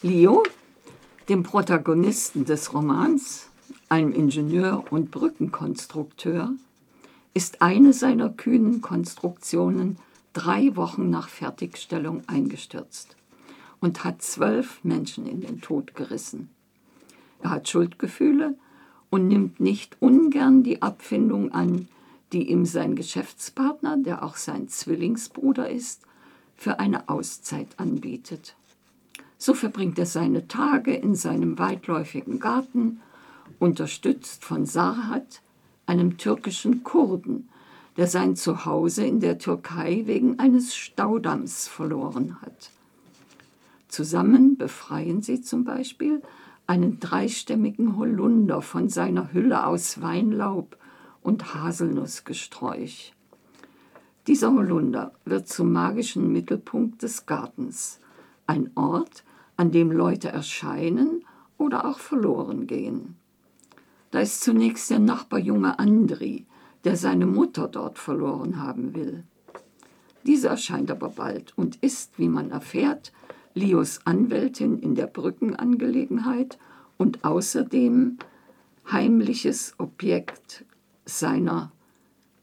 Leo, dem Protagonisten des Romans, einem Ingenieur und Brückenkonstrukteur, ist eine seiner kühnen Konstruktionen drei Wochen nach Fertigstellung eingestürzt und hat zwölf Menschen in den Tod gerissen. Er hat Schuldgefühle und nimmt nicht ungern die Abfindung an, die ihm sein Geschäftspartner, der auch sein Zwillingsbruder ist, für eine Auszeit anbietet. So verbringt er seine Tage in seinem weitläufigen Garten, unterstützt von Sarhat, einem türkischen Kurden, der sein Zuhause in der Türkei wegen eines Staudamms verloren hat. Zusammen befreien sie zum Beispiel einen dreistämmigen Holunder von seiner Hülle aus Weinlaub und Haselnussgesträuch. Dieser Holunder wird zum magischen Mittelpunkt des Gartens, ein Ort, an dem Leute erscheinen oder auch verloren gehen. Da ist zunächst der Nachbarjunge Andri, der seine Mutter dort verloren haben will. Diese erscheint aber bald und ist, wie man erfährt, Leos Anwältin in der Brückenangelegenheit und außerdem heimliches Objekt seiner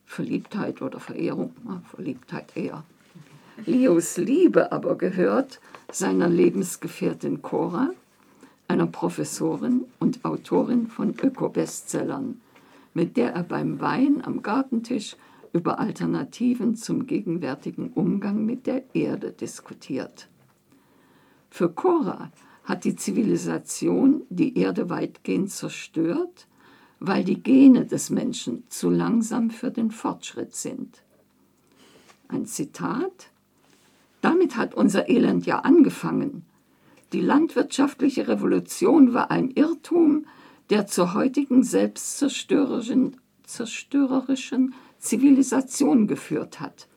Verliebtheit oder Verehrung, Verliebtheit eher. Leos Liebe aber gehört seiner Lebensgefährtin Cora, einer Professorin und Autorin von Öko-Bestsellern, mit der er beim Wein am Gartentisch über Alternativen zum gegenwärtigen Umgang mit der Erde diskutiert. Für Cora hat die Zivilisation die Erde weitgehend zerstört, weil die Gene des Menschen zu langsam für den Fortschritt sind. Ein Zitat damit hat unser Elend ja angefangen. Die landwirtschaftliche Revolution war ein Irrtum, der zur heutigen selbstzerstörerischen zerstörerischen Zivilisation geführt hat.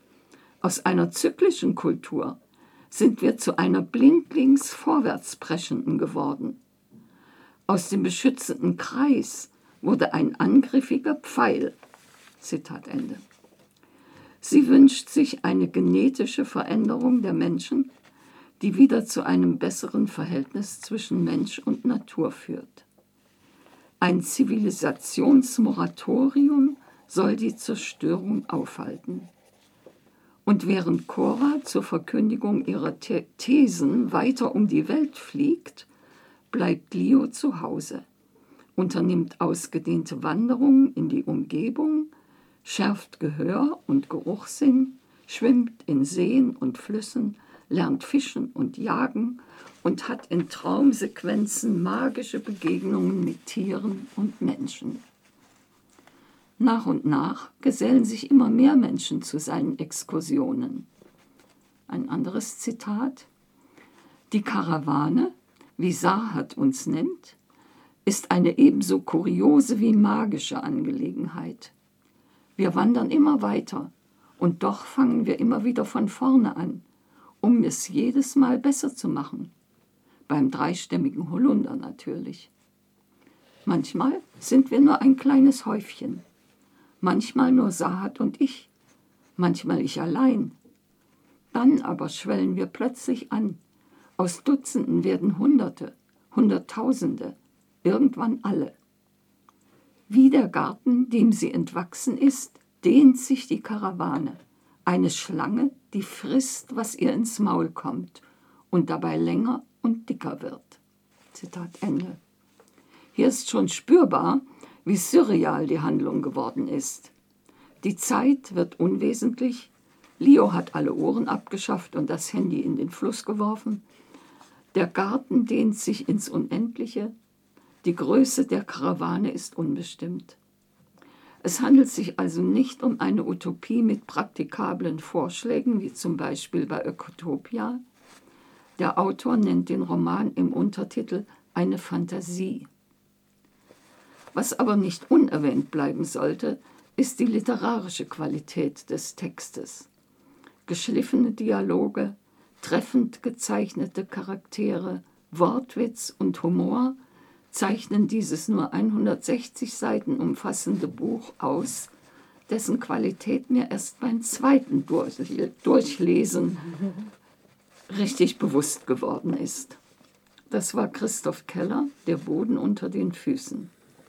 Aus einer zyklischen Kultur sind wir zu einer blindlings vorwärtspreschenden geworden. Aus dem beschützenden Kreis wurde ein angriffiger Pfeil. Zitat Ende. Sie wünscht sich eine genetische Veränderung der Menschen, die wieder zu einem besseren Verhältnis zwischen Mensch und Natur führt. Ein Zivilisationsmoratorium soll die Zerstörung aufhalten. Und während Cora zur Verkündigung ihrer Thesen weiter um die Welt fliegt, bleibt Leo zu Hause, unternimmt ausgedehnte Wanderungen in die Umgebung schärft Gehör und Geruchssinn, schwimmt in Seen und Flüssen, lernt Fischen und Jagen und hat in Traumsequenzen magische Begegnungen mit Tieren und Menschen. Nach und nach gesellen sich immer mehr Menschen zu seinen Exkursionen. Ein anderes Zitat. Die Karawane, wie Sahat uns nennt, ist eine ebenso kuriose wie magische Angelegenheit. Wir wandern immer weiter und doch fangen wir immer wieder von vorne an, um es jedes Mal besser zu machen. Beim dreistämmigen Holunder natürlich. Manchmal sind wir nur ein kleines Häufchen, manchmal nur Sahat und ich, manchmal ich allein. Dann aber schwellen wir plötzlich an. Aus Dutzenden werden Hunderte, Hunderttausende, irgendwann alle. Wie der Garten, dem sie entwachsen ist, dehnt sich die Karawane. Eine Schlange, die frisst, was ihr ins Maul kommt und dabei länger und dicker wird. Zitat Ende. Hier ist schon spürbar, wie surreal die Handlung geworden ist. Die Zeit wird unwesentlich. Leo hat alle Ohren abgeschafft und das Handy in den Fluss geworfen. Der Garten dehnt sich ins Unendliche. Die Größe der Karawane ist unbestimmt. Es handelt sich also nicht um eine Utopie mit praktikablen Vorschlägen, wie zum Beispiel bei Ökotopia. Der Autor nennt den Roman im Untertitel eine Fantasie. Was aber nicht unerwähnt bleiben sollte, ist die literarische Qualität des Textes. Geschliffene Dialoge, treffend gezeichnete Charaktere, Wortwitz und Humor – zeichnen dieses nur 160 Seiten umfassende Buch aus, dessen Qualität mir erst beim zweiten Durchlesen richtig bewusst geworden ist. Das war Christoph Keller, Der Boden unter den Füßen.